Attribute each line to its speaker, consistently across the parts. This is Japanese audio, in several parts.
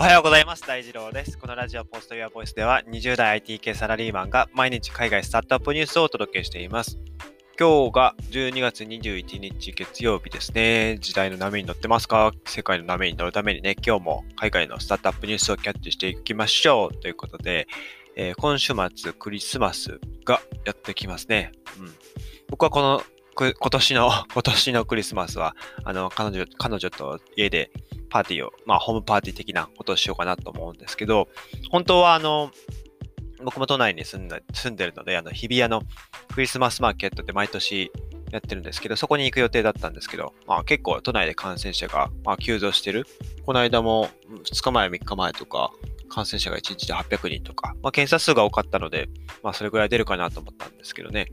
Speaker 1: おはようございます。大二郎です。このラジオポストユアボイスでは20代 IT 系サラリーマンが毎日海外スタートアップニュースをお届けしています。今日が12月21日月曜日ですね。時代の波に乗ってますか？世界の波に乗るためにね、今日も海外のスタートアップニュースをキャッチしていきましょうということで、えー、今週末クリスマスがやってきますね。うん、僕はこの今年の、今年のクリスマスは、あの、彼女、彼女と家でパーティーを、まあ、ホームパーティー的なことをしようかなと思うんですけど、本当は、あの、僕も都内に住んだ住んでるので、あの、日比谷のクリスマスマーケットって毎年やってるんですけど、そこに行く予定だったんですけど、まあ結構都内で感染者が、まあ、急増してる。この間も2日前、3日前とか、感染者が1日で800人とか、まあ、検査数が多かったので、まあ、それぐらい出るかなと思ったんですけどね、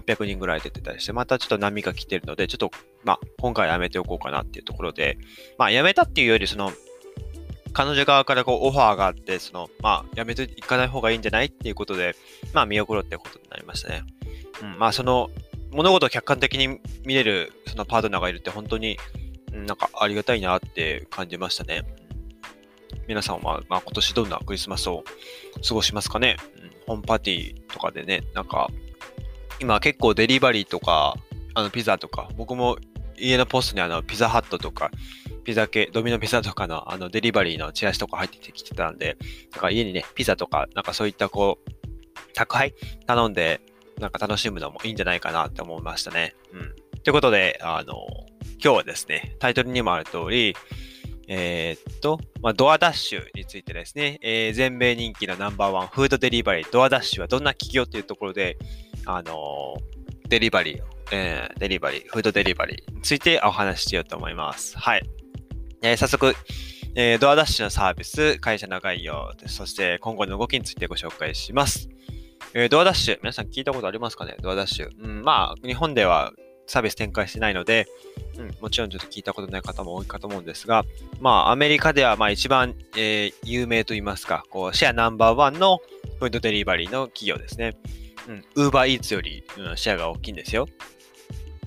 Speaker 1: 800人ぐらい出てたりして、またちょっと波が来てるので、ちょっと、まあ、今回やめておこうかなっていうところで、まあ、やめたっていうより、その、彼女側からこうオファーがあって、その、まあ、やめていかない方がいいんじゃないっていうことで、まあ、見送ろうってことになりましたね。うん、まあ、その、物事を客観的に見れる、そのパートナーがいるって本当に、なんかありがたいなって感じましたね。皆さんは、まあ、今年どんなクリスマスを過ごしますかね、うん、ホームパーティーとかでね、なんか、今結構デリバリーとか、あのピザとか、僕も家のポストにあのピザハットとか、ピザ系、ドミノピザとかのあのデリバリーのチラシとか入ってきてたんで、なんか家にね、ピザとか、なんかそういったこう、宅配頼んで、なんか楽しむのもいいんじゃないかなって思いましたね。うん。ということで、あの、今日はですね、タイトルにもある通り、えー、っと、まあ、ドアダッシュについてですね、えー、全米人気のナンバーワンフードデリバリー、ドアダッシュはどんな企業っていうところで、あの、デリバリー、えー、デリバリー、フードデリバリーについてお話ししようと思います。はい。えー、早速、えー、ドアダッシュのサービス、会社の概要、そして今後の動きについてご紹介します。えー、ドアダッシュ、皆さん聞いたことありますかね？ドアダッシュ。うん、まあ、日本ではサービス展開してないので、うん、もちろんちょっと聞いたことない方も多いかと思うんですが、まあ、アメリカではまあ一番、えー、有名といいますか、こう、シェアナンバーワンのフードデリバリーの企業ですね。うん、ウーバーイーツより、うん、シェアが大きいんですよ。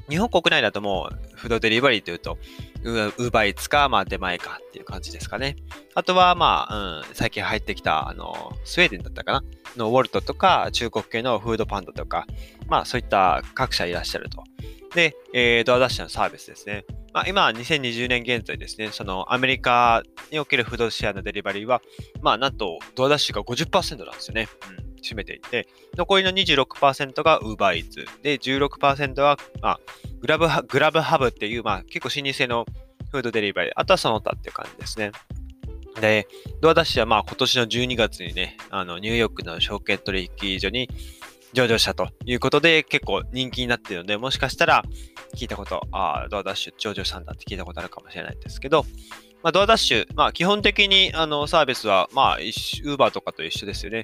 Speaker 1: 日本国内だともう、フードデリバリーというと、ウーバーイーツか、まあ、出前かっていう感じですかね。あとは、まあ、うん、最近入ってきた、あの、スウェーデンだったかなのウォルトとか、中国系のフードパンダとか、まあ、そういった各社いらっしゃると。で、えー、ドアダッシュのサービスですね。まあ、今、2020年現在ですね、そのアメリカにおけるフードシェアのデリバリーは、まあ、なんとドアダッシュが50%なんですよね。うん、占めていて、残りの26%が UberEats。で、16%は、まあ、グラブグラブハブっていう、まあ、結構老舗のフードデリバリー、あとはその他っていう感じですね。で、ドアダッシュはまあ今年の12月にね、あのニューヨークの証券取引所に上場したということで結構人気になっているので、もしかしたら聞いたこと、ああ、ドアダッシュ上場したんだって聞いたことあるかもしれないんですけど、まあ、ドアダッシュ、まあ、基本的にあのサービスは、まあ、ウーバーとかと一緒ですよね。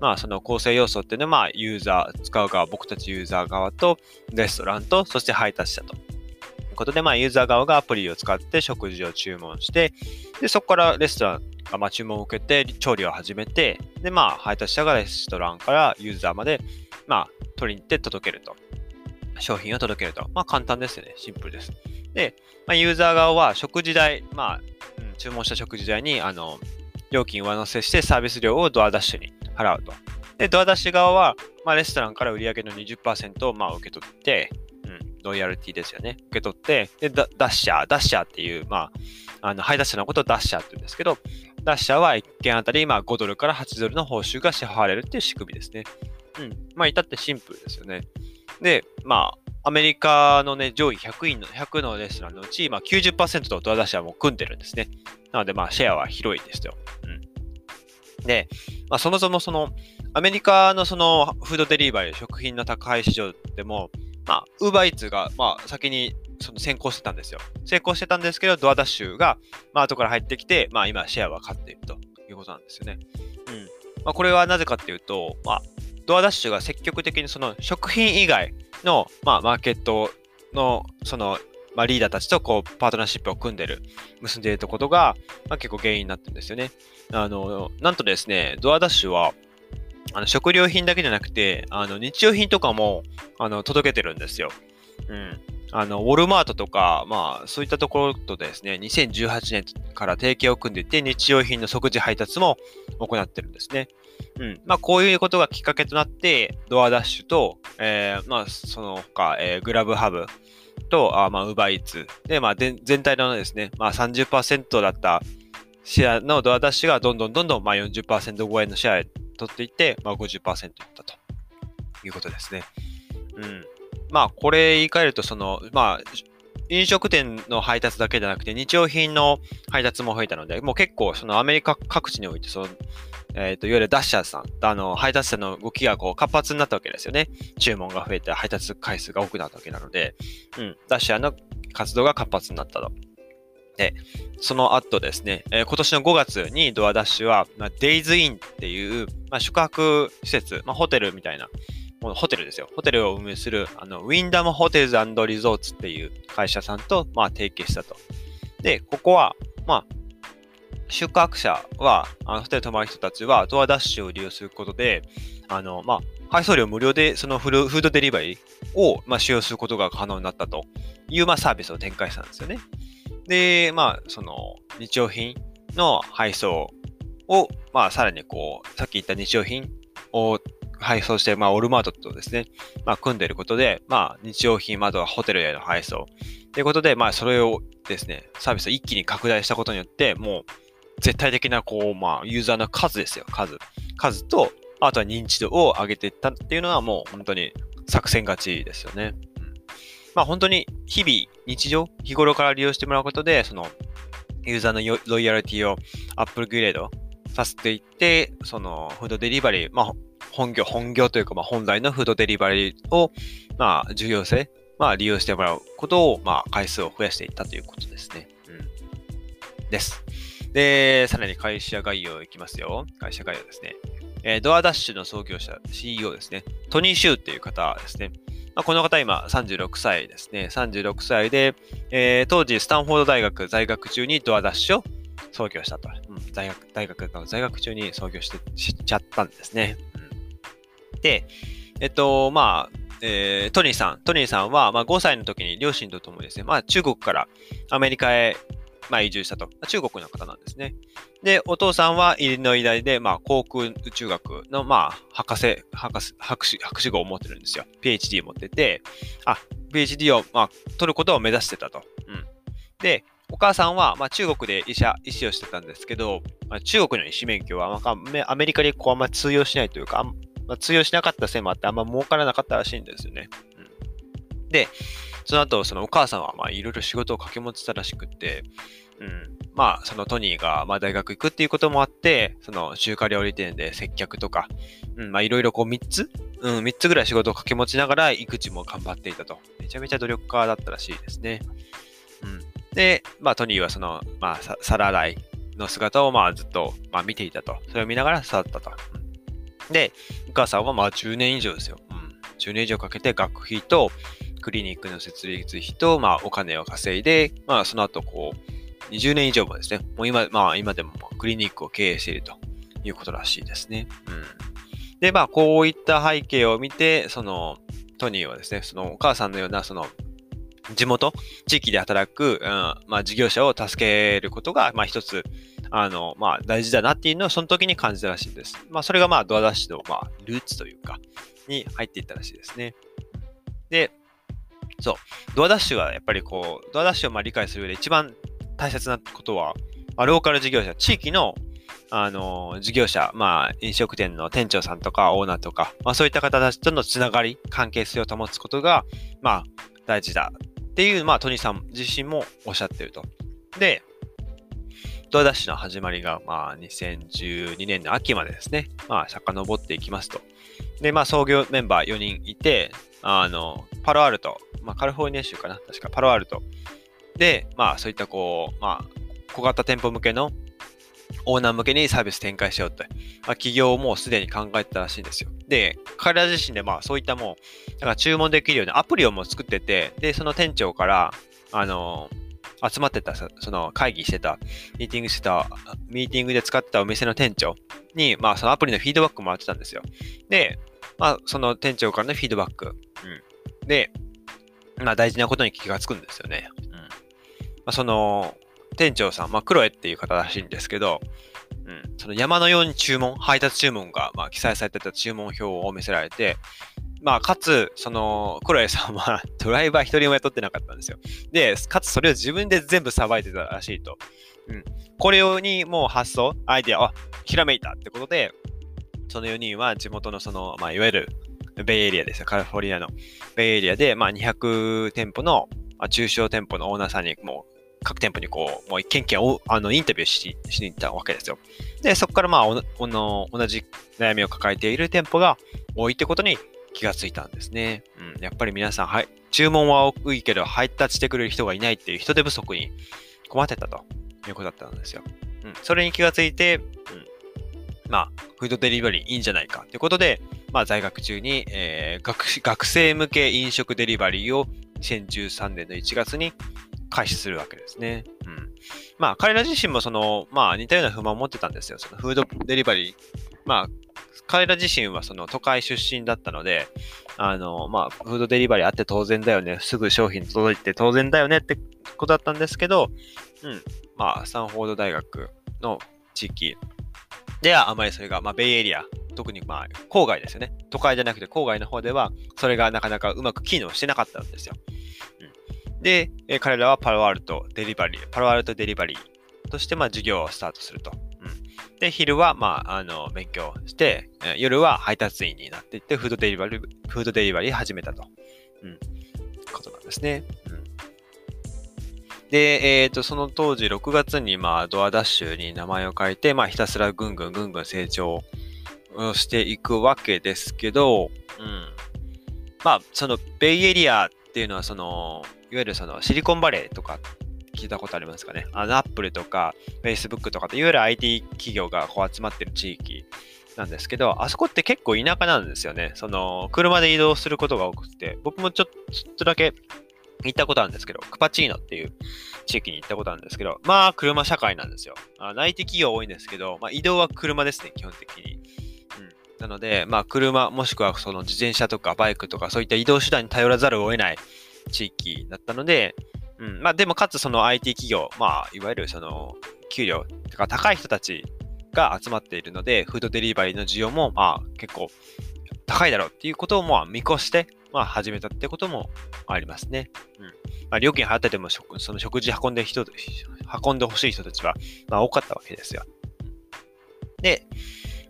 Speaker 1: まあ、その構成要素っていうのは、まあ、ユーザー、使う側、僕たちユーザー側と、レストランと、そして配達者と。いうことで、まあ、ユーザー側がアプリを使って食事を注文して、で、そこからレストランが、まあ、注文を受けて、調理を始めて、で、まあ、配達者がレストランからユーザーまで、まあ、取りに行って届けると。商品を届けると。まあ、簡単ですよね。シンプルです。で、まあ、ユーザー側は食事代、まあ、うん、注文した食事代に、あの、料金上乗せしてサービス料をドアダッシュに払うと。で、ドアダッシュ側は、まあ、レストランから売り上げの20%をまあ受け取って、うん、ロイヤルティですよね。受け取って、で、ダッシャー、ダッシャーっていう、まあ、あの、配達者のことをダッシャーって言うんですけど、ダッシャーは1件あたり、まあ、5ドルから8ドルの報酬が支払われるっていう仕組みですね。うん。まあ、至ってシンプルですよね。で、まあ、アメリカのね、上位100位の、100のレストランのうち、まあ90%とドアダッシュはもう組んでるんですね。なので、まあ、シェアは広いですよ。うん。で、まあ、そもそもその、アメリカのその、フードデリバリー、食品の宅配市場でも、まあ、ウーバーイーツが、まあ、先にその先行してたんですよ。先行してたんですけど、ドアダッシュが、まあ、後から入ってきて、まあ、今、シェアは勝っているということなんですよね。うん。まあ、これはなぜかっていうと、まあ、ドアダッシュが積極的にその食品以外の、まあ、マーケットの、その、まあ、リーダーたちとこうパートナーシップを組んでる、結んでいるということが、まあ、結構原因になってるんですよね。あの、なんとですね、ドアダッシュは、あの食料品だけじゃなくて、あの日用品とかもあの届けてるんですよ。うん。あの、ウォルマートとか、まあ、そういったところとですね、2018年から提携を組んでいて、日用品の即時配達も行ってるんですね。うん。まあ、こういうことがきっかけとなって、ドアダッシュと、えー、まあ、その他、えー、グラブハブと、あまあ、ウーバーイーツ。で、まあ、全体のですね、まあ30%だったシェアのドアダッシュがどんどんどんどん、まあ40%超えのシェアへ取っていって、まあ50%いったということですね。うん。まあ、これ言い換えると、その、まあ、飲食店の配達だけじゃなくて、日用品の配達も増えたので、もう結構、そのアメリカ各地において、その、えっ、ー、と、いわゆるダッシャーさん、あの、配達者の動きがこう活発になったわけですよね。注文が増えて配達回数が多くなったわけなので、うん、ダッシャーの活動が活発になったと。で、その後ですね、えー、今年の5月にドアダッシュは、まあ、デイズインっていう、まあ、宿泊施設、まあ、ホテルみたいな、ホテルですよ。ホテルを運営する、あの、ウィンダムホテルズリゾーツっていう会社さんと、まあ、提携したと。で、ここは、まあ、宿泊者は、あのホテル泊まる人たちは、ドアダッシュを利用することで、あの、まあ、配送料無料で、そのフードデリバリーを、まあ、使用することが可能になったという、まあ、サービスを展開したんですよね。で、まあ、その、日用品の配送を、まあ、さらにこう、さっき言った日用品を配送して、まあ、オルマートとですね、まあ、組んでいることで、まあ、日用品、またはホテルへの配送。ということで、まあ、それをですね、サービスを一気に拡大したことによって、もう、絶対的な、こう、まあ、ユーザーの数ですよ、数。数と、あとは認知度を上げていったっていうのは、もう、本当に作戦勝ちですよね。うん、まあ、本当に、日々、日常、日頃から利用してもらうことで、その、ユーザーのロイヤリティをアップグレードさせていって、その、フードデリバリー、まあ、本業、本業というか、まあ、本来のフードデリバリーを、まあ、重要性、まあ、利用してもらうことを、まあ、回数を増やしていったということですね。うん。です。で、さらに会社概要いきますよ。会社概要ですね。えー、ドアダッシュの創業者、CEO ですね。トニー・シューっていう方ですね。まあ、この方今36歳ですね。36歳で、えー、当時スタンフォード大学在学中にドアダッシュを創業したと。うん、大学、大学の在学中に創業してしちゃったんですね。うんで、えっと、まあ、えー、トニーさん、トニーさんは、まあ、5歳の時に両親と共にですね、まあ、中国からアメリカへ、まあ、移住したと。中国の方なんですね。で、お父さんはイリノイ大で、まあ、航空宇宙学の、まあ、博士、博士、博士、博士号を持ってるんですよ。PhD 持ってて、あ、PhD を、まあ、取ることを目指してたと。うん。で、お母さんは、まあ、中国で医者、医師をしてたんですけど、まあ、中国の医師免許は、まあ、アメリカにこうあんま通用しないというか、まあ、通用しなかったせいもあってあんま儲からなかったらしいんですよね。で、その後、そのお母さんはまあいろいろ仕事を掛け持ちしたらしくって、うん、まあそのトニーがまあ大学行くっていうこともあって、その中華料理店で接客とか、うん、まあいろいろこう3つ、うん、3つぐらい仕事を掛け持ちながら育児も頑張っていたと。めちゃめちゃ努力家だったらしいですね。うん、で、まあトニーはその、まあ皿洗いの姿をまあずっと、まあ、見ていたと。それを見ながら育ったと。うんで、お母さんはまあ10年以上ですよ。うん。10年以上かけて学費とクリニックの設立費と、まあ、お金を稼いで、まあ、その後こう、20年以上もですね、もう今、まあ、今でもクリニックを経営しているということらしいですね。うん。で、まあ、こういった背景を見て、その、トニーはですね、そのお母さんのような、その、地元、地域で働く、うん、まあ、事業者を助けることが、まあ、一つ、あの、まあ、大事だなっていうのをその時に感じたらしいです。まあ、それがまあ、ドアダッシュの、まあ、ルーツというか、に入っていったらしいですね。で、そう、ドアダッシュはやっぱりこう、ドアダッシュをまあ理解する上で一番大切なことは、まあ、ローカル事業者、地域の、あの、事業者、まあ、飲食店の店長さんとかオーナーとか、まあ、そういった方たちとのつながり、関係性を保つことが、まあ、大事だっていう、まあ、トニーさん自身もおっしゃってると。で、ドアダッシュの始まりが、まあ、2012年の秋までですね、まあ、遡っていきますと。で、まあ、創業メンバー4人いて、あの、パロアルト、まあ、カリフォルニア州かな確かパロアルト。で、まあ、そういったこう、まあ、小型店舗向けのオーナー向けにサービス展開しようと、まあ、企業もすでに考えてたらしいんですよ。で、彼ら自身でまあそういったもう、だから注文できるようなアプリをもう作ってて、で、その店長から、あの集まってた、その会議してた、ミーティングしてた、ミーティングで使ってたお店の店長に、まあそのアプリのフィードバックもらってたんですよ。で、まあその店長からのフィードバック。うん。で、まあ大事なことに気がつくんですよね。うん。まあ、その、店長さん、まあ、クロエっていう方らしいんですけど、うん、その山のように注文、配達注文が、まあ、記載されてた注文表を見せられて、まあ、かつ、その、クロエさんは ドライバー一人も雇ってなかったんですよ。で、かつそれを自分で全部さばいてたらしいと。うん。これにもう発想、アイデア、あ、ひらめいたってことで、その4人は地元のその、まあ、いわゆるベイエリアですよ。カリフォルニアのベイエリアで、まあ、200店舗の、まあ、中小店舗のオーナーさんにもう各店舗にこう、もう一軒一軒あのインタビューししに行ったわけですよ。で、そこからまあおの同じ悩みを抱えている店舗が多いってことに気がついたんですね。うん、やっぱり皆さん、はい、注文は多いけど配達してくれる人がいないっていう人手不足に困ってたということだったんですよ。うん、それに気がついて、うん、まあ、フードデリバリーいいんじゃないかということで、まあ、在学中に、えー、学学生向け飲食デリバリーを2013年の1月に開始するわけですね。うん。まあ、彼ら自身もその、まあ、似たような不満を持ってたんですよ。そのフードデリバリー。まあ、彼ら自身はその都会出身だったので、あの、まあ、フードデリバリーあって当然だよね。すぐ商品届いて当然だよねってことだったんですけど、うん。まあ、サンフォード大学の地域ではあまりそれが、まあ、ベイエリア、特にまあ、郊外ですよね。都会じゃなくて郊外の方では、それがなかなかうまく機能してなかったんですよ。で、え彼らはパロアルトデリバリー、パロアルトデリバリーとして、まあ、授業をスタートすると。うん、で、昼は、まあ、あの、勉強して、え夜は配達員になっていって、フードデリバリー、フードデリバリー始めたと。うん、ことなんですね。で、えっ、ー、と、その当時6月に、まあ、ドアダッシュに名前を変えて、まあ、ひたすらぐんぐんぐんぐん成長していくわけですけど、うん。まあ、その、ベイエリアっていうのは、その、いわゆるそのシリコンバレーとか聞いたことありますかね？あの、アップルとか、Facebook とかいわゆる IT 企業がこう集まってる地域なんですけど、あそこって結構田舎なんですよね。その、車で移動することが多くて、僕もちょっとだけ行ったことあるんですけど、クパチーノっていう地域に行ったことあるんですけど、まあ、車社会なんですよ。あ内地企業多いんですけど、まあ、移動は車ですね、基本的に。なので、まあ、車、もしくはその自転車とかバイクとか、そういった移動手段に頼らざるを得ない地域だったので、うん、まあでもかつその IT 企業、まあいわゆるその給料とか高い人たちが集まっているので、フードデリバリーの需要もまあ結構高いだろうっていうことをまあ見越して、まあ始めたってこともありますね。うん。まあ料金払っててもその食事運んで人、運んでほしい人たちはまあ多かったわけですよ。で、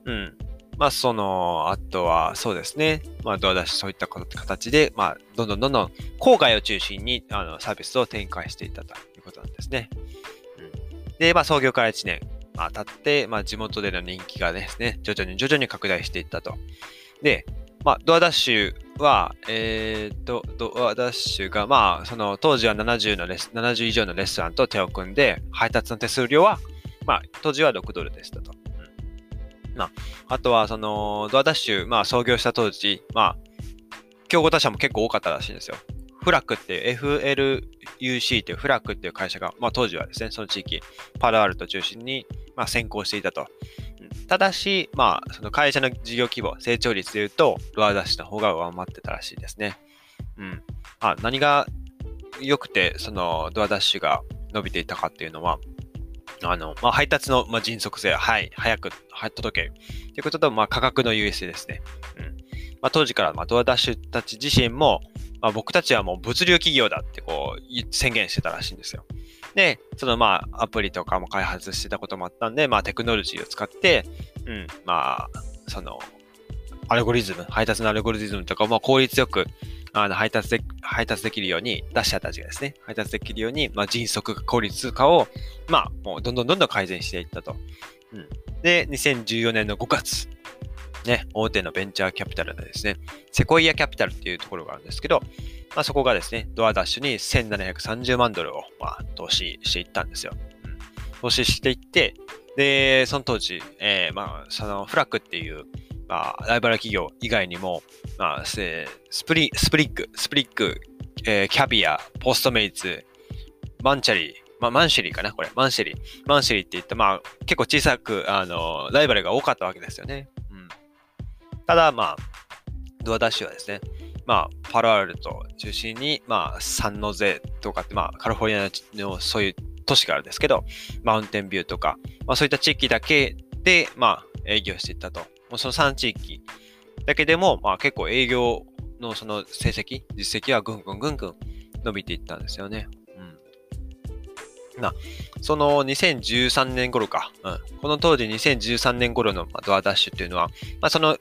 Speaker 1: うん。まあ、その、あとは、そうですね。まあ、ドアダッシュ、そういった形で、まあ、どんどんどんどん、郊外を中心に、あの、サービスを展開していたということなんですね。うん、で、まあ、創業から1年、まあ、経って、まあ、地元での人気がですね、徐々に徐々に拡大していったと。で、まあ、ドアダッシュは、えっ、と、ドアダッシュが、まあ、その、当時は70のレス、70以上のレストランと手を組んで、配達の手数料は、まあ、当時は6ドルでしたと。まあ、あとは、その、ドアダッシュ、まあ、創業した当時、まあ、競合他社も結構多かったらしいんですよ。フラックっていう FLUC っていうフラックっていう会社が、まあ、当時はですね、その地域、パラアルト中心に、まあ、先行していたと。ただし、まあ、その会社の事業規模、成長率でいうと、ドアダッシュの方が上回ってたらしいですね。うん。あ、何が良くて、そのドアダッシュが伸びていたかっていうのは、あの、まあ、配達の、まあ、迅速性、はい、早く、届ける。ということと、まあ、価格の優位性ですね。うん。まあ、当時から、まあ、ドアダッシュたち自身も、まあ、僕たちはもう物流企業だってこう宣言してたらしいんですよ。で、そのまあアプリとかも開発してたこともあったんで、まあテクノロジーを使って、うん、まあ、その、アルゴリズム、配達のアルゴリズムとかも効率よくあの配達で、配達できるように、ダッシャーたちがですね、配達できるように、まあ、迅速効率化を、まあ、もうどんどんどんどん改善していったと。うん。で、2014年の5月、ね、大手のベンチャーキャピタルでですね、セコイアキャピタルっていうところがあるんですけど、まあ、そこがですね、 DoorDash に1730万ドルを、まあ、投資していったんですよ。うん、投資していって、で、その当時、えー、まあ、そのフラッグっていう、まあ、ライバル企業以外にも、まあ、スプリ Sprig、Sprig、えー、 Caviar、Postmates、Munchery、まあ、マンシェリーかなこれ。マンシェリー。マンシェリーって言った、まあ、結構小さく、あの、ライバルが多かったわけですよね。うん。ただ、まあ、ドアダッシュはですね、まあ、パロアルト中心に、まあ、サンノゼとかって、まあ、カリフォルニアのそういう都市があるんですけど、マウンテンビューとか、まあ、そういった地域だけで、まあ、営業していったと。もうその3地域だけでも、まあ、結構営業のその成績、実績はぐんぐんぐんぐん伸びていったんですよね。うん。まあ、その2013年頃か、うん、この当時2013年頃のドアダッシュっていうのは、まあ、その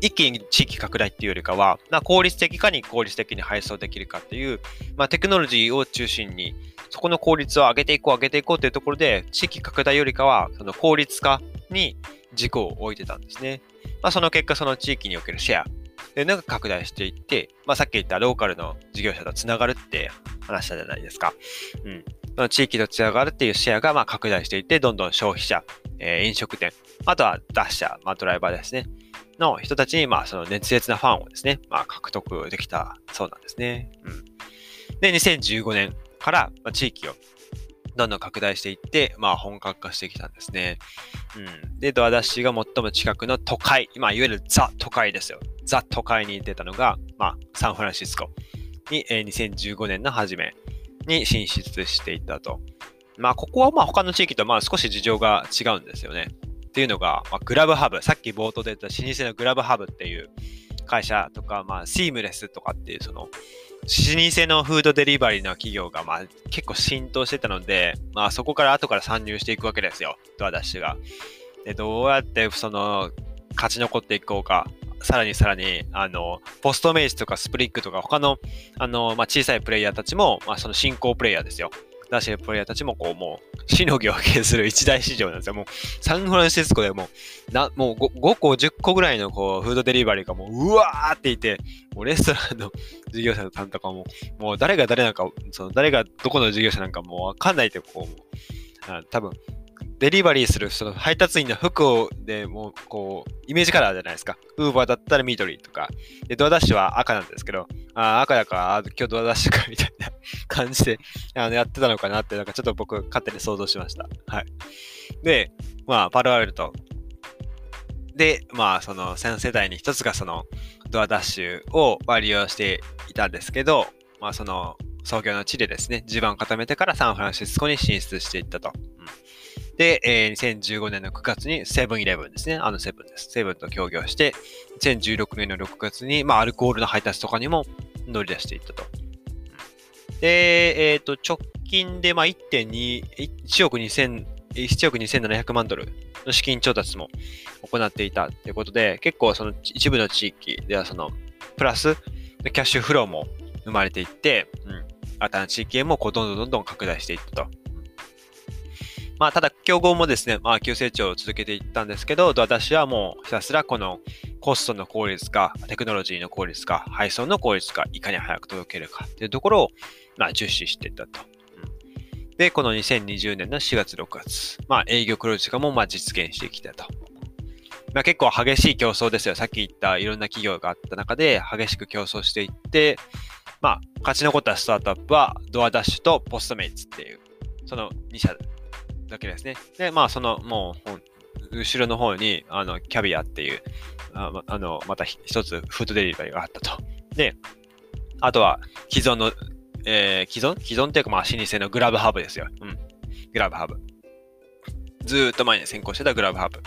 Speaker 1: 一気に地域拡大っていうよりかは、まあ、効率的かに効率的に配送できるかっていう、まあ、テクノロジーを中心に、そこの効率を上げていこう、上げていこうというところで、地域拡大よりかは、その効率化に軸を置いてたんですね。まあ、その結果、その地域におけるシェアっていうのが拡大していって、まあ、さっき言ったローカルの事業者とつながるって話したじゃないですか。うん。その地域とつながるっていうシェアがま拡大していって、どんどん消費者、えー、飲食店、あとはダッシャー、まあ、ドライバーですね。の人たちに、まあ、その熱烈なファンをですね、まあ、獲得できたそうなんですね。うん。で、2015年から、ま、地域をどんどん拡大していって、まあ、本格化してきたんですね。うん。で、ドアダッシュが最も近くの都会、まあ、いわゆるザ都会ですよ。ザ都会に出たのが、まあ、サンフランシスコに、えー、2015年の初めに進出していったと。まあ、ここはまあ他の地域とまあ少し事情が違うんですよね。っていうのが、まあ、グラブハブ、さっき冒頭で言った老舗のグラブハブっていう会社とか、まあ、シームレスとかっていう、その、老舗のフードデリバリーの企業が、まあ、結構浸透してたので、まあ、そこから後から参入していくわけですよ、ドアダッシュが。で、どうやって、その、勝ち残っていこうか、さらにさらに、あの、ポストメイジとかスプリックとか、他の、あの、まあ、小さいプレイヤーたちも、まあ、その新興プレイヤーですよ。出してるプレイヤーたちも、こう、もう、しのぎを削る一大市場なんですよ。もう、サンフランシスコでもう、な、もう 5, 5個、10個ぐらいの、こう、フードデリバリーがもう、うわーっていて、もうレストランの事業者さんとかも、もう誰が誰なんか、その誰がどこの事業者なんかもうわかんないってこう、あ多分、デリバリーするその配達員の服をでもうこうイメージカラーじゃないですか。ウーバーだったら緑とか。で、ドアダッシュは赤なんですけど、あ赤だから今日ドアダッシュかみたいな感じで あのやってたのかなって、なんかちょっと僕勝手に想像しました。はい。で、まあ、パルアルト。で、まあ、その1000世代に一つがそのドアダッシュを利用していたんですけど、まあ、その創業の地でですね、地盤を固めてからサンフランシスコに進出していったと。うんで、えー、2015年の9月にセブンイレブンですね。あのセブンです。セブンと協業して、2016年の6月に、まあ、アルコールの配達とかにも乗り出していったと。で、えっ、ー、と、直近で、まあ、1.2、1億2000、1億2700万ドルの資金調達も行っていたということで、結構その一部の地域ではその、プラス、キャッシュフローも生まれていって、うん、新たな地域へもこうどんどんどんどん拡大していったと。まあ、ただ、競合もですね、まあ、急成長を続けていったんですけど、私はもうひたすらこのコストの効率化、テクノロジーの効率化、配送の効率化、いかに早く届けるかというところを、まあ、重視していったと。で、この2020年の4月、6月、まあ、営業黒字化もまあ実現してきたと。まあ、結構激しい競争ですよ。さっき言ったいろんな企業があった中で激しく競争していって、まあ、勝ち残ったスタートアップはドアダッシュとポストメイツっていう、その2社だけですね。で、まあ、その、もう、後ろの方に、あの、キャビアっていう、ああの、また一つフードデリバリーがあったと。で、あとは、既存の、えー、既存？既存っていうか、まあ、老舗のグラブハブですよ。うん。グラブハブ。ずっと前に先行してたグラブハブ。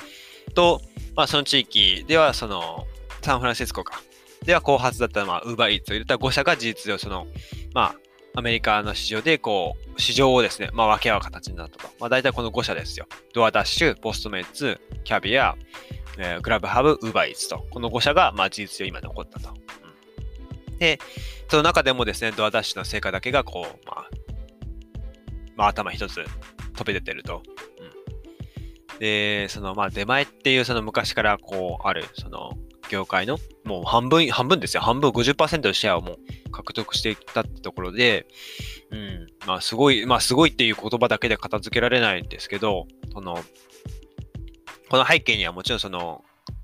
Speaker 1: と、まあ、その地域では、その、サンフランシスコか。では、後発だったまあ、ウーバーイーツを入れた5社が事実上、その、まあ、アメリカの市場で、こう、市場をですね、まあ、分け合う形になったと。まあ、大体この5社ですよ。ドアダッシュ、ポストメッツ、キャビア、えー、グラブハブ、ウーバーイーツと。この5社が、まあ、事実上今残ったと。うん、で、その中でもですね、ドアダッシュの成果だけが、こう、まあ、まあ、頭一つ飛び出てると。で、その、まあ、出前っていう、その昔からこう、ある、その、業界のもう半分、半分ですよ。半分50%のシェアをもう獲得していったってところで、うん、まあすごい、まあすごいっていう言葉だけで片付けられないんですけど、その、この背景にはもちろんその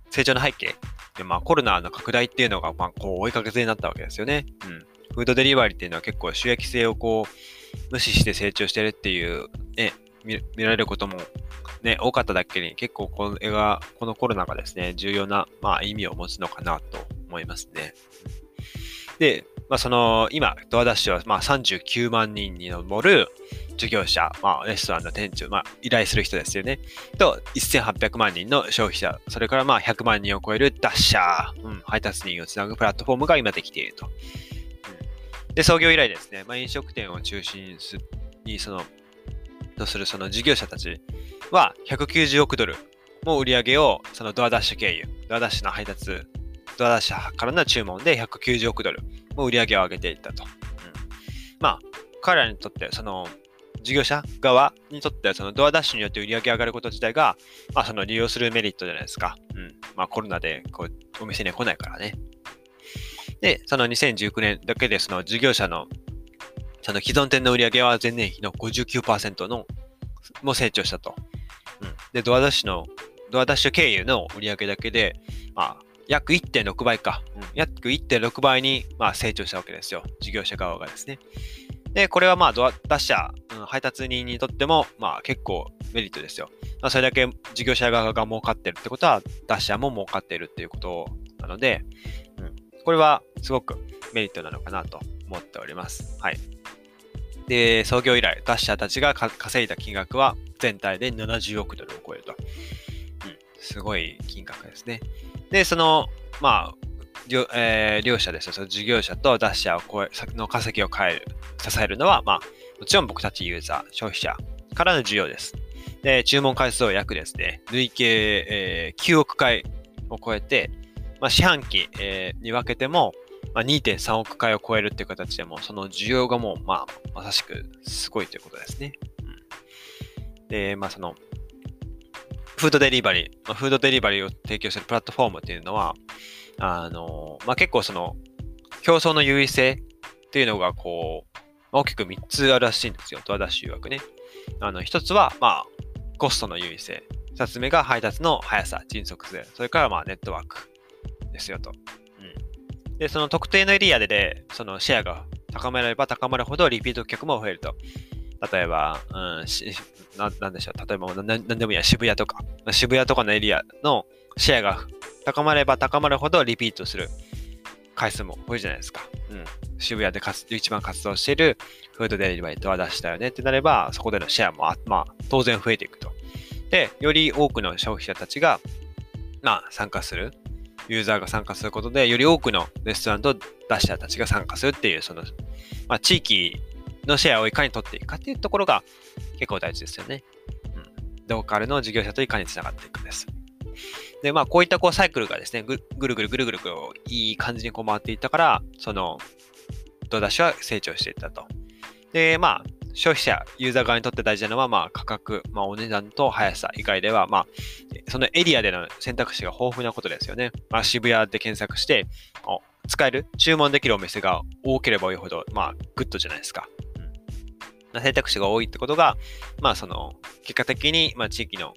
Speaker 1: 成長の背景、でまあコロナの拡大っていうのが、まあこう追いかけずになったわけですよね。うん。フードデリバリーっていうのは結構収益性をこう無視して成長してるっていうね、見られることもね、多かっただけに結構これが、このコロナがですね、重要な、まあ、意味を持つのかなと思いますね。で、まあ、その、今、ドアダッシュは、まあ、39万人に上る事業者、まあ、レストランの店長、まあ、依頼する人ですよね。と、1800万人の消費者、それからまあ、100万人を超えるダッシャー、うん、配達人をつなぐプラットフォームが今できていると。で、創業以来ですね、まあ、飲食店を中心に、その、とするその事業者たちは190億ドルも売り上げをそのドアダッシュ経由、ドアダッシュの配達、ドアダッシュからの注文で190億ドルも売り上げを上げていったと。うん、まあ、彼らにとってその事業者側にとってはそのドアダッシュによって売り上げ上がること自体が、まあ、その利用するメリットじゃないですか。うん。まあコロナでこうお店に来ないからね。で、その2019年だけでその事業者のその既存店の売り上げは前年比の59%のも成長したと。うん。で、ドアダッシュの、ドアダッシュ経由の売り上げだけで、まあ、約1.6倍か。うん、約1.6倍に、まあ、成長したわけですよ。事業者側がですね。で、これはまあ、ドアダッシャー、うん、配達人にとっても、まあ結構メリットですよ。まあ、それだけ事業者側が儲かってるってことは、ダッシャーも儲かっているっていうことなので、うん、これはすごくメリットなのかなと思っております。はい。で、創業以来、ダッシャーたちが稼いだ金額は全体で70億ドルを超えると。うん、すごい金額ですね。で、その、まあ、両,、えー、両者ですよ。その事業者とダッシャーを超えの稼ぎを変える、支えるのは、まあ、もちろん僕たちユーザー、消費者からの需要です。で、注文回数を約ですね、累計、えー、9億回を超えて、まあ、四半期、えー、に分けても、まあ、2.3億回を超えるっていう形でも、その需要がもう、まあ、まさしくすごいということですね。うん、で、まあ、その、フードデリバリー、まあ、フードデリバリーを提供するプラットフォームっていうのは、あの、まあ、結構その、競争の優位性っていうのが、こう、大きく3つあるらしいんですよ。ドアダッシュ曰くね。あの、1つは、まあ、コストの優位性。2つ目が配達の速さ、迅速性。それから、まあ、ネットワークですよと。で、その特定のエリアでで、そのシェアが高めれば高まるほどリピート客も増えると。例えば、うん、しななんでしょう。例えばな、なんでもいいや、渋谷とか。渋谷とかのエリアのシェアが高まれば高まるほどリピートする回数も多いじゃないですか。うん。渋谷で一番活動しているフードデリバリーとは出したよねってなれば、そこでのシェアもあまあ、当然増えていくと。で、より多くの消費者たちが、まあ、参加する。ユーザーが参加することで、より多くのレストランとダッシャーたちが参加するっていう、その、まあ、地域のシェアをいかに取っていくかっていうところが結構大事ですよね。うん。ローカルの事業者といかにつながっていくんです。で、まあ、こういったこうサイクルがですね、ぐぐるぐるぐるぐるいい感じにこう回っていったから、その、ドダッシュは成長していったと。で、まあ、消費者、ユーザー側にとって大事なのは、まあ、価格、まあ、お値段と速さ以外では、まあ、そのエリアでの選択肢が豊富なことですよね。まあ、渋谷で検索して、使える、注文できるお店が多ければ多いほど、まあ、グッドじゃないですか。うん、選択肢が多いってことが、まあ、その、結果的に、まあ、地域の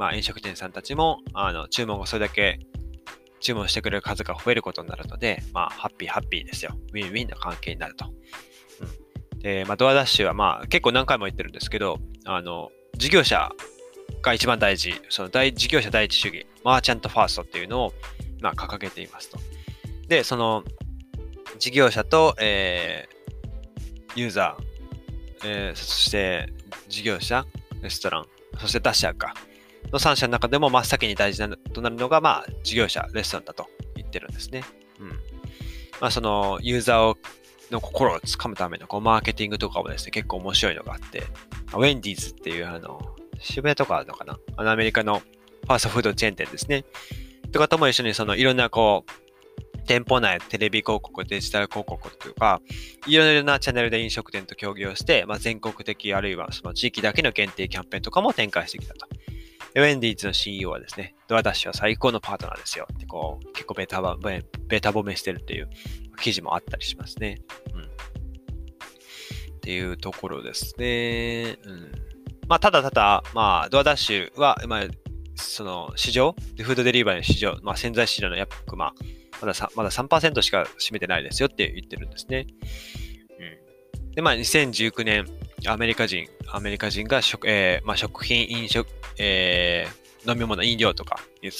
Speaker 1: まあ、飲食店さんたちも、あの、注文がそれだけ注文してくれる数が増えることになるので、まあ、ハッピーハッピーですよ。ウィンウィンな関係になると。で、まあ、 DoorDash は、まあ、結構何回も言ってるんですけど、あの、事業者が一番大事、その大事業者第一主義、 merchant first っていうのを、まあ、掲げていますと。で、その、事業者と、えー、ユーザー、えー、そして事業者、レストラン、そして Dasher か。の3社の中でも真っ先に大事なとなるのが、まあ、事業者、レストランだと言ってるんですね。うん。まあ、その、ユーザーをの心をつかむためのこうマーケティングとかもですね、結構面白いのがあって、ウェンディーズっていう、あの、渋谷とかあるのかな？あの、アメリカのファーストフードチェーン店ですね。とかとも一緒に、その、いろんなこう、店舗内、テレビ広告、デジタル広告とか、いろいろなチャンネルで飲食店と協業して、まあ、全国的あるいはその地域だけの限定キャンペーンとかも展開してきたと。ウェンディーズの CEO はですね、ドアダッシュは最高のパートナーですよってこう、結構ベタベタ褒めしてるっていう記事もあったりしますね。うん。っていうところですね。うん。まあ、ただただ、まあ、ドアダッシュは、まあ、その市場、フードデリバリーの市場、まあ、潜在市場の約、まあ、まだ 3%, しか占めてないですよって言ってるんですね。で、まあ、2019年、アメリカ人、アメリカ人が食,、えーまあ、食品、飲食、えー、飲み物、飲料とかいう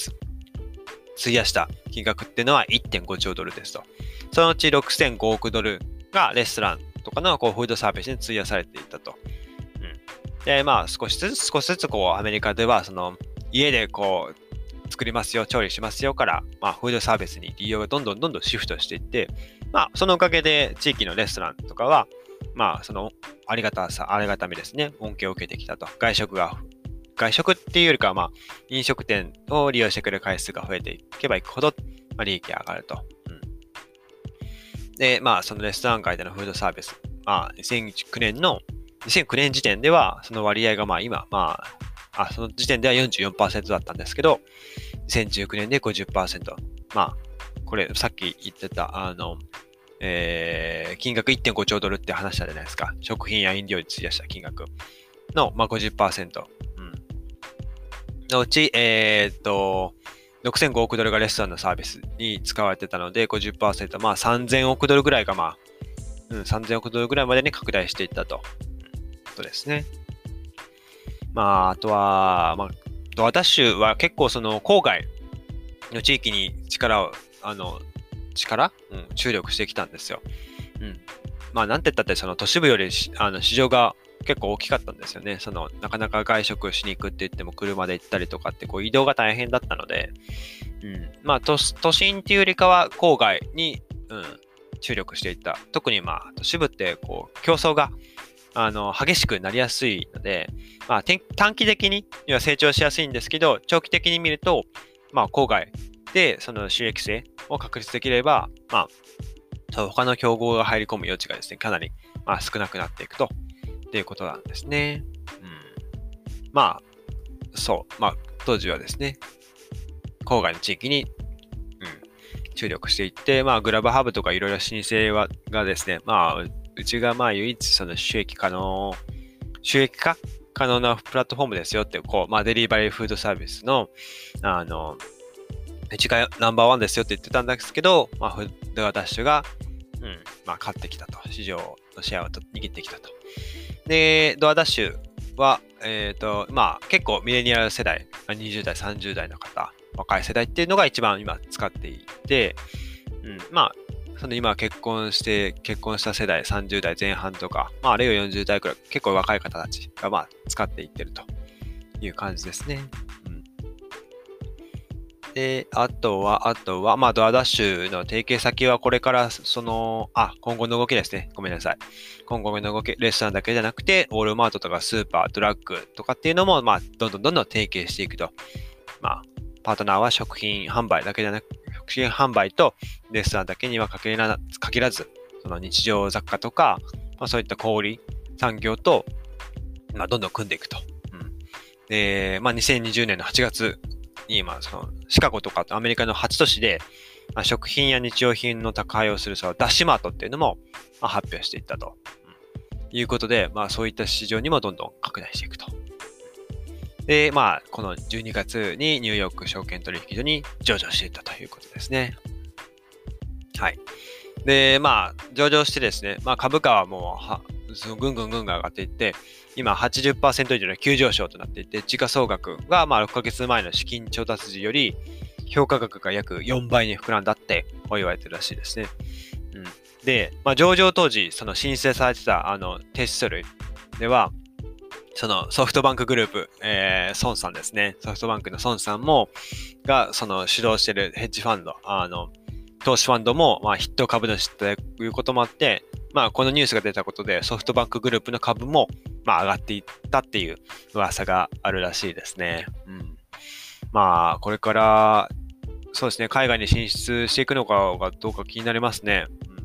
Speaker 1: 費やした金額っていうのは1.5兆ドルですと。そのうち6005億ドルがレストランとかのこうフードサービスに費やされていたと。うん、で、まあ少しずつ少しずつこうアメリカではその家でこう作りますよ、調理しますよから、まあ、フードサービスに利用がどんどんどんどんシフトしていって、まあ、そのおかげで地域のレストランとかは、まあ、そのありがたさ、ありがたみですね、恩恵を受けてきたと。外食が、外食っていうよりかは、まあ、飲食店を利用してくれる回数が増えていけばいくほど、まあ、利益が上がると。うん、で、まあ、そのレストラン界でのフードサービス、まあ、2009年の、2009年時点では、その割合がまあ今、まあ、あその時点では44%だったんですけど、2019年で50%。まあ、これ、さっき言ってた、あの、えー、金額1.5兆ドルって話したじゃないですか。食品や飲料に費やした金額の、まあ、50%。うん。のうち、えー、っと、6005億ドルがレストランのサービスに使われてたので50%、まあ3000億ドルぐらいがまあ、うん、3000億ドルぐらいまでに拡大していったと。ことですね。まあ、あとは、まあ、ドアダッシュは結構その郊外の地域に力を、あの、力、うん、注力してきたんですよ。うん。まあ、なんて言ったってその都市部よりあの市場が結構大きかったんですよね。その、なかなか外食しに行くって言っても車で行ったりとかって、こう移動が大変だったので、うん。まあ都、都心っていうよりかは郊外に、うん、注力していった。特にまあ、都市部って、こう、競争が、あの、激しくなりやすいので、まあ、短期的には成長しやすいんですけど、長期的に見ると、まあ、郊外で、その収益性を確立できれば、まあ、他の競合が入り込む余地がですね、かなり、まあ、少なくなっていくと、っていうことなんですね。うん。まあ、そう。まあ、当時はですね、郊外の地域に、うん、注力していって、まあ、グラブハブとかいろいろ申請はがですね、まあ、うちがまあ唯一その収益可能、収益化可能なプラットフォームですよって、こう、まあ、デリバリーフードサービスの、あの、うちがナンバーワンですよって言ってたんですけど、まあ、フードダッシュが、うん、まあ、勝ってきたと。市場のシェアを握ってきたと。で、ドアダッシュは、えっ、ー、と、まあ、結構ミレニアル世代、20代、30代の方、若い世代っていうのが一番今使っていて、うん、まあ、その今結婚して、結婚した世代30代前半とか、まあ、あるいは40代くらい、結構若い方たちがまあ使っていってるという感じですね。で、あとは、あとは、まあ、ドアダッシュの提携先はこれから、その、あ、今後の動きですね。ごめんなさい。今後の動き、レストランだけじゃなくて、ウォールマートとかスーパー、ドラッグとかっていうのも、まあ、どんどんどんどん提携していくと。まあ、パートナーは食品販売だけじゃなく食品販売とレストランだけには限ららず、その日常雑貨とか、まあ、そういった小売産業と、まあ、どんどん組んでいくと。うん、で、まあ、2020年の8月に、今、そのシカゴとかアメリカの8都市で、まあ、食品や日用品の宅配をするそのダッシュマートっていうのも、まあ、発表していったと、うん、いうことで、まあ、そういった市場にもどんどん拡大していくと。で、まあ、この12月にニューヨーク証券取引所に上場していったということですね。はい。で、まあ、上場してですね、まあ、株価はもうは、ぐんぐんぐんぐん上がっていって、今80%以上の急上昇となっていて、時価総額がまあ6ヶ月前の資金調達時より、評価額が約4倍に膨らんだって言われてるらしいですね。うん、で、まあ、上場当時、その申請されてたあの提出書類では、そのソフトバンクグループ、えー、孫さんですね。ソフトバンクの孫さんも、が、その主導してるヘッジファンド、あの、投資ファンドも、まあ、筆頭株主ということもあって、まあ、このニュースが出たことで、ソフトバンクグループの株も、まあ、上がっていったっていう噂があるらしいですね。うん。まあ、これから、そうですね、海外に進出していくのかがどうか気になりますね。うん、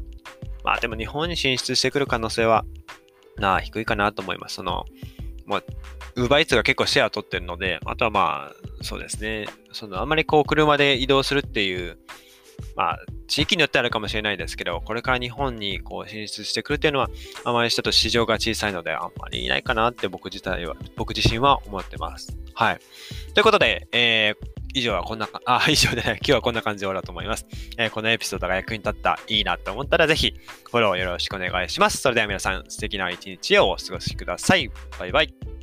Speaker 1: まあ、でも日本に進出してくる可能性は、なあ、低いかなと思います。その、まあ、ウーバーイーツが結構シェア取ってるので、あとはまあ、そうですね、そのあんまりこう車で移動するっていう、まあ、地域によってあるかもしれないですけど、これから日本にこう進出してくるっていうのは、あまりちょっと市場が小さいので、あんまりいないかなって僕自体は、僕自身は思ってます。はい。ということで、えー、以上はこんな、あ、以上で、ね、今日はこんな感じで終わろうと思います。えー、このエピソードが役に立った、いいなと思ったら、ぜひ、フォローよろしくお願いします。それでは皆さん、素敵な一日をお過ごしください。バイバイ。